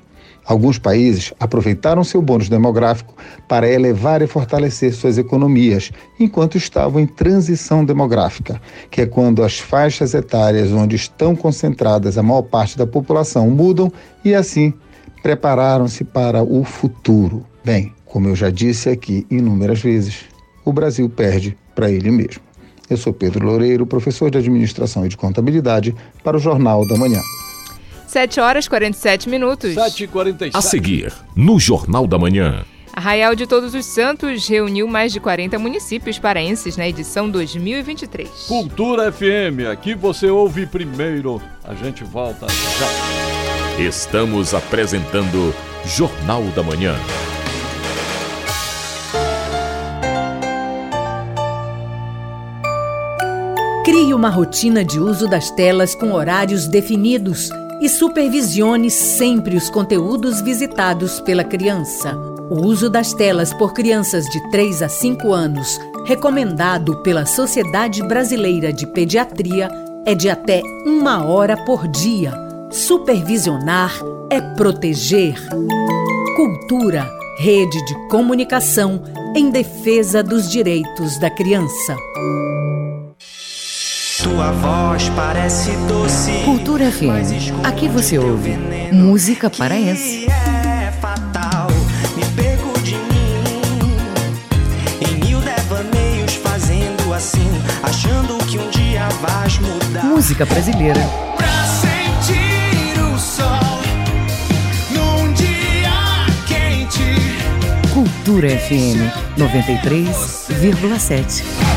Alguns países aproveitaram seu bônus demográfico para elevar e fortalecer suas economias, enquanto estavam em transição demográfica, que é quando as faixas etárias onde estão concentradas a maior parte da população mudam e, assim, prepararam-se para o futuro. Bem, como eu já disse aqui inúmeras vezes, o Brasil perde para ele mesmo. Eu sou Pedro Loureiro, professor de Administração e de Contabilidade, para o Jornal da Manhã. 7 horas e 47 minutos. 7h47. A seguir, no Jornal da Manhã. Arraial de Todos os Santos reuniu mais de 40 municípios paraenses na edição 2023. Cultura FM, aqui você ouve primeiro. A gente volta já. Estamos apresentando Jornal da Manhã. Crie uma rotina de uso das telas com horários definidos e supervisione sempre os conteúdos visitados pela criança. O uso das telas por crianças de 3 a 5 anos, recomendado pela Sociedade Brasileira de Pediatria, é de até uma hora por dia. Supervisionar é proteger. Cultura, rede de comunicação em defesa dos direitos da criança. Tua voz parece doce. Cultura FM. Aqui você ouve música paraense. É fatal, me perco de mim. Em mil devaneios fazendo assim, achando que um dia vais mudar. Música brasileira. Pra sentir o sol num dia quente. Cultura FM 93,7.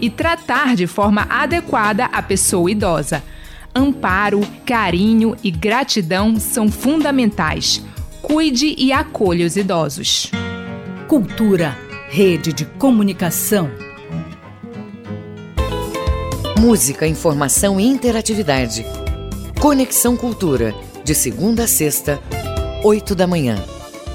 e tratar de forma adequada a pessoa idosa. Amparo, carinho e gratidão são fundamentais. Cuide e acolha os idosos. Cultura, rede de comunicação. Música, informação e interatividade. Conexão Cultura, de segunda a sexta, oito da manhã.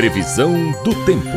Previsão do tempo.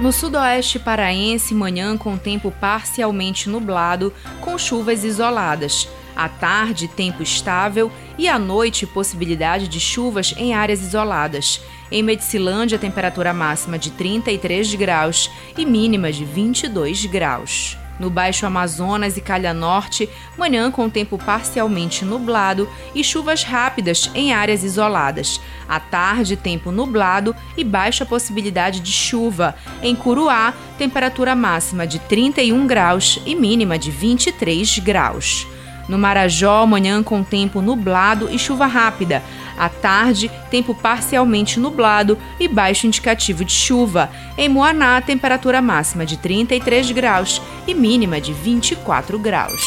No sudoeste paraense, manhã com tempo parcialmente nublado, com chuvas isoladas. À tarde, tempo estável e à noite, possibilidade de chuvas em áreas isoladas. Em Medicilândia, temperatura máxima de 33 graus e mínima de 22 graus. No Baixo Amazonas e Calha Norte, manhã com tempo parcialmente nublado e chuvas rápidas em áreas isoladas. À tarde, tempo nublado e baixa possibilidade de chuva. Em Curuá, temperatura máxima de 31 graus e mínima de 23 graus. No Marajó, manhã com tempo nublado e chuva rápida. À tarde, tempo parcialmente nublado e baixo indicativo de chuva. Em Moaná, temperatura máxima de 33 graus e mínima de 24 graus.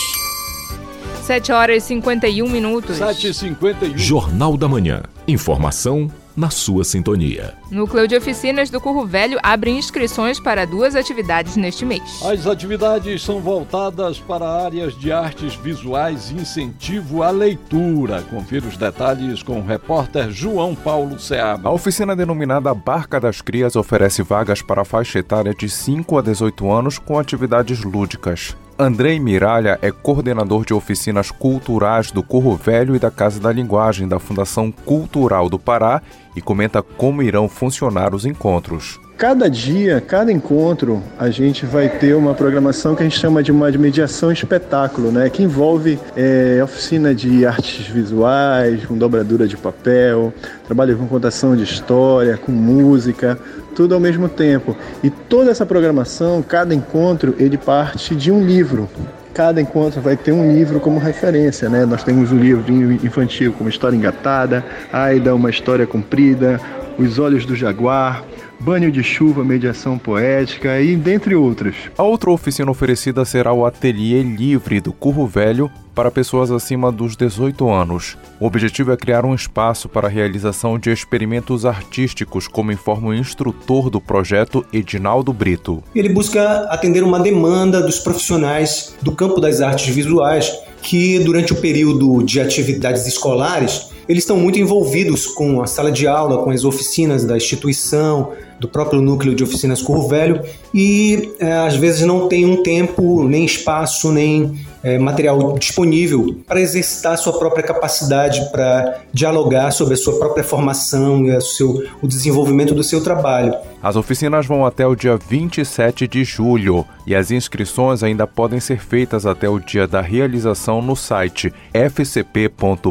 7 horas e 51 minutos. 7 e 51 Jornal da Manhã. Informação na sua sintonia. Núcleo de Oficinas do Curro Velho abre inscrições para duas atividades neste mês. As atividades são voltadas para áreas de artes visuais e incentivo à leitura. Confira os detalhes com o repórter João Paulo Seabra. A oficina denominada Barca das Crias oferece vagas para a faixa etária de 5 a 18 anos com atividades lúdicas. Andrei Miralha é coordenador de oficinas culturais do Curro Velho e da Casa da Linguagem da Fundação Cultural do Pará e comenta como irão funcionar os encontros. Cada dia, cada encontro, a gente vai ter uma programação que a gente chama de uma de mediação espetáculo, né? Que envolve é, oficina de artes visuais, com dobradura de papel, trabalho com contação de história, com música, tudo ao mesmo tempo. E toda essa programação, cada encontro, ele parte de um livro. Cada encontro vai ter um livro como referência, né? Nós temos um livro infantil como História Engatada, Aida, Uma História Comprida, Os Olhos do Jaguar, Banho de Chuva, Mediação Poética e dentre outras. A outra oficina oferecida será o Ateliê Livre do Curro Velho para pessoas acima dos 18 anos. O objetivo é criar um espaço para a realização de experimentos artísticos, como informa o instrutor do projeto, Edinaldo Brito. Ele busca atender uma demanda dos profissionais do campo das artes visuais que, durante o período de atividades escolares, eles estão muito envolvidos com a sala de aula, com as oficinas da instituição, do próprio núcleo de oficinas Curro Velho e é, às vezes não tem um tempo, nem espaço, nem é, material disponível para exercitar sua própria capacidade, para dialogar sobre a sua própria formação e seu, o desenvolvimento do seu trabalho. As oficinas vão até o dia 27 de julho e as inscrições ainda podem ser feitas até o dia da realização no site fcp.pa.gov.br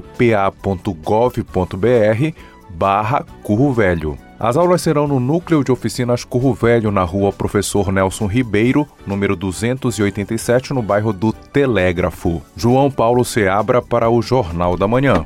barra Curro Velho. As aulas serão no Núcleo de Oficinas Curro Velho, na rua Professor Nelson Ribeiro, número 287, no bairro do Telégrafo. João Paulo Seabra para o Jornal da Manhã.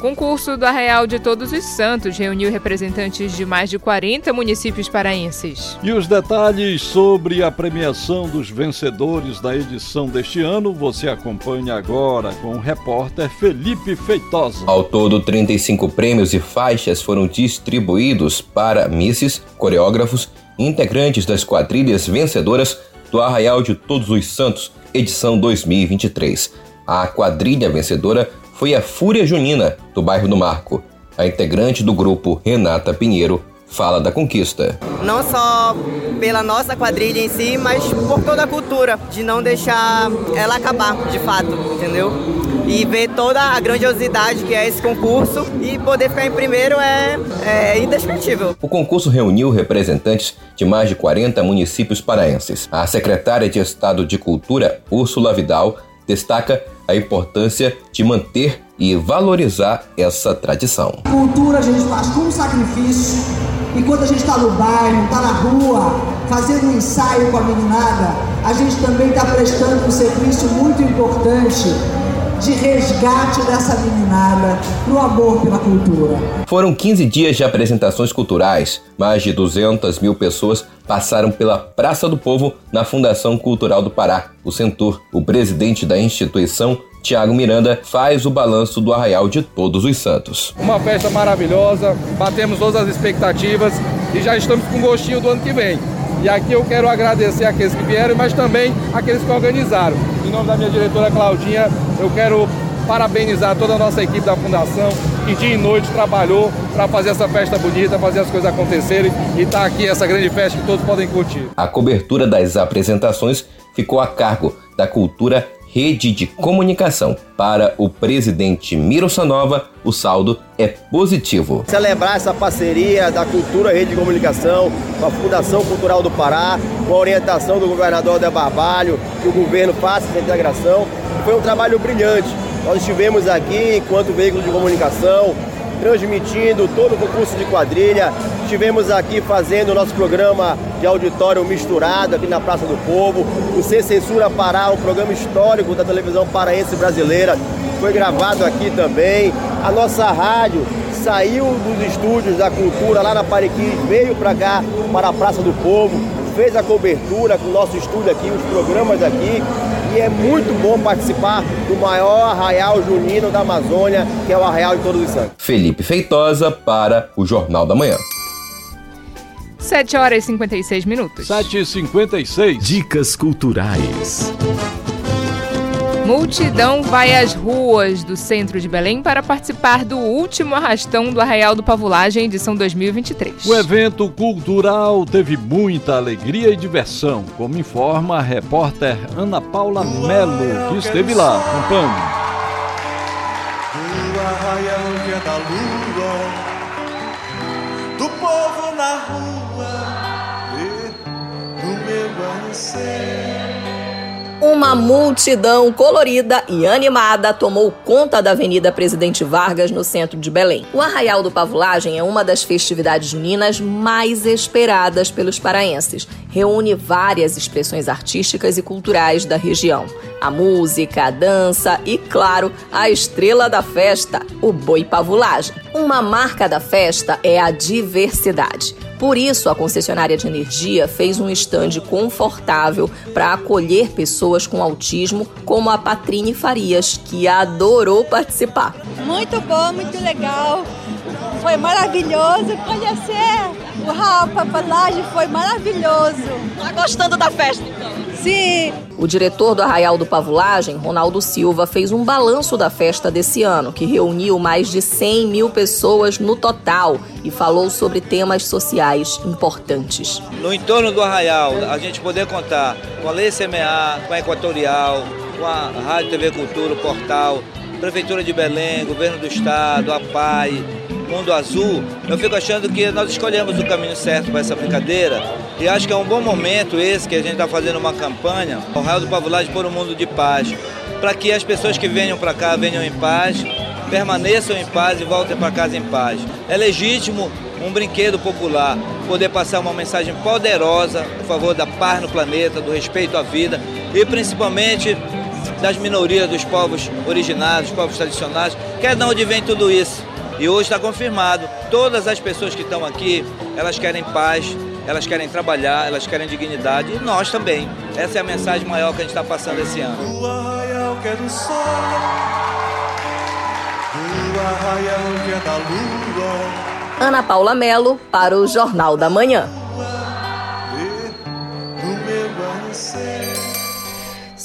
Concurso do Arraial de Todos os Santos reuniu representantes de mais de 40 municípios paraenses. E os detalhes sobre a premiação dos vencedores da edição deste ano você acompanha agora com o repórter Felipe Feitosa. Ao todo, 35 prêmios e faixas foram distribuídos para misses, coreógrafos e integrantes das quadrilhas vencedoras do Arraial de Todos os Santos, edição 2023. A quadrilha vencedora foi a Fúria Junina, do bairro do Marco. A integrante do grupo, Renata Pinheiro, fala da conquista. Não só pela nossa quadrilha em si, mas por toda a cultura, de não deixar ela acabar, de fato, entendeu? E ver toda a grandiosidade que é esse concurso e poder ficar em primeiro é, é indescritível. O concurso reuniu representantes de mais de 40 municípios paraenses. A secretária de Estado de Cultura, Úrsula Vidal, destaca a importância de manter e valorizar essa tradição. Cultura a gente faz com sacrifício, enquanto a gente está no bairro, está na rua, fazendo um ensaio com a meninada, a gente também está prestando um serviço muito importante de resgate dessa meninada pro amor pela cultura. Foram 15 dias de apresentações culturais. Mais de 200 mil pessoas passaram pela Praça do Povo na Fundação Cultural do Pará, o Centur. O presidente da instituição, Tiago Miranda, faz o balanço do Arraial de Todos os Santos. Uma festa maravilhosa, batemos todas as expectativas e já estamos com gostinho do ano que vem. E aqui eu quero agradecer aqueles que vieram, mas também aqueles que organizaram. Em nome da minha diretora Claudinha, eu quero parabenizar toda a nossa equipe da Fundação, que dia e noite trabalhou para fazer essa festa bonita, fazer as coisas acontecerem e tá aqui essa grande festa que todos podem curtir. A cobertura das apresentações ficou a cargo da Cultura rede de comunicação. Para o presidente Miro Sanova, o saldo é positivo. Celebrar essa parceria da Cultura Rede de Comunicação com a Fundação Cultural do Pará, com a orientação do governador de Barbalho, que o governo faça essa integração, foi um trabalho brilhante. Nós estivemos aqui enquanto veículo de comunicação, transmitindo todo o concurso de quadrilha. Estivemos aqui fazendo o nosso programa de auditório misturado aqui na Praça do Povo. O Sem Censura Pará, um programa histórico da televisão paraense brasileira, foi gravado aqui também. A nossa rádio saiu dos estúdios da cultura lá na Pariquim, veio para cá, para a Praça do Povo, fez a cobertura com o nosso estúdio aqui, os programas aqui. E é muito bom participar do maior arraial junino da Amazônia, que é o Arraial de Todos os Santos. Felipe Feitosa para o Jornal da Manhã. 7 horas e 56 minutos. 7 e 56 Dicas culturais. Multidão vai às ruas do centro de Belém para participar do último arrastão do Arraial do Pavulagem, edição 2023. O evento cultural teve muita alegria e diversão, como informa a repórter Ana Paula Melo, que esteve lá. Acompanhe. Do arraial que é da lua, do povo na rua, e do meu amanhecer. Uma multidão colorida e animada tomou conta da Avenida Presidente Vargas, no centro de Belém. O Arraial do Pavulagem é uma das festividades juninas mais esperadas pelos paraenses. Reúne várias expressões artísticas e culturais da região. A música, a dança e, claro, a estrela da festa, o boi pavulagem. Uma marca da festa é a diversidade. Por isso, a concessionária de energia fez um estande confortável para acolher pessoas com autismo, como a Patrine Farias, que adorou participar. Muito bom, muito legal. Foi maravilhoso conhecer o Raul Papalagem, foi maravilhoso. Tá gostando da festa, então? Sim. O diretor do Arraial do Pavulagem, Ronaldo Silva, fez um balanço da festa desse ano, que reuniu mais de 100 mil pessoas no total e falou sobre temas sociais importantes. No entorno do Arraial, a gente poder contar com a Lei CMA, com a Equatorial, com a Rádio TV Cultura, o Portal, Prefeitura de Belém, Governo do Estado, a PAI, Mundo Azul, eu fico achando que nós escolhemos o caminho certo para essa brincadeira e acho que é um bom momento esse que a gente está fazendo uma campanha, o Raio do Pavulagem por um mundo de paz, para que as pessoas que venham para cá venham em paz, permaneçam em paz e voltem para casa em paz. É legítimo um brinquedo popular poder passar uma mensagem poderosa a favor da paz no planeta, do respeito à vida e principalmente das minorias, dos povos originários, dos povos tradicionais, que é de onde vem tudo isso. E hoje está confirmado, todas as pessoas que estão aqui, elas querem paz, elas querem trabalhar, elas querem dignidade e nós também. Essa é a mensagem maior que a gente está passando esse ano. Do arraial que é do sol, do arraial que é da lua, Ana Paula Melo para o Jornal da Manhã.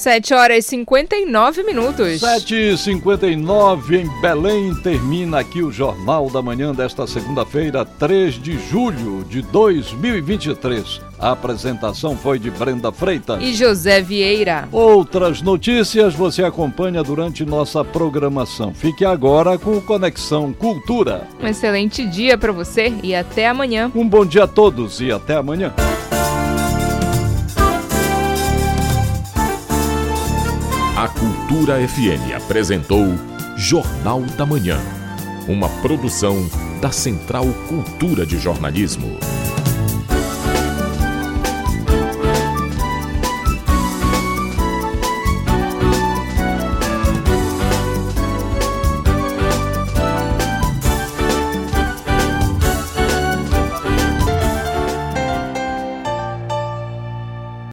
7 horas e 59 minutos. 7h59 em Belém. Termina aqui o Jornal da Manhã desta segunda-feira, 3 de julho de 2023. A apresentação foi de Brenda Freitas e José Vieira. Outras notícias você acompanha durante nossa programação. Fique agora com Conexão Cultura. Um excelente dia para você e até amanhã. Um bom dia a todos e até amanhã. Cultura FM apresentou Jornal da Manhã, uma produção da Central Cultura de Jornalismo.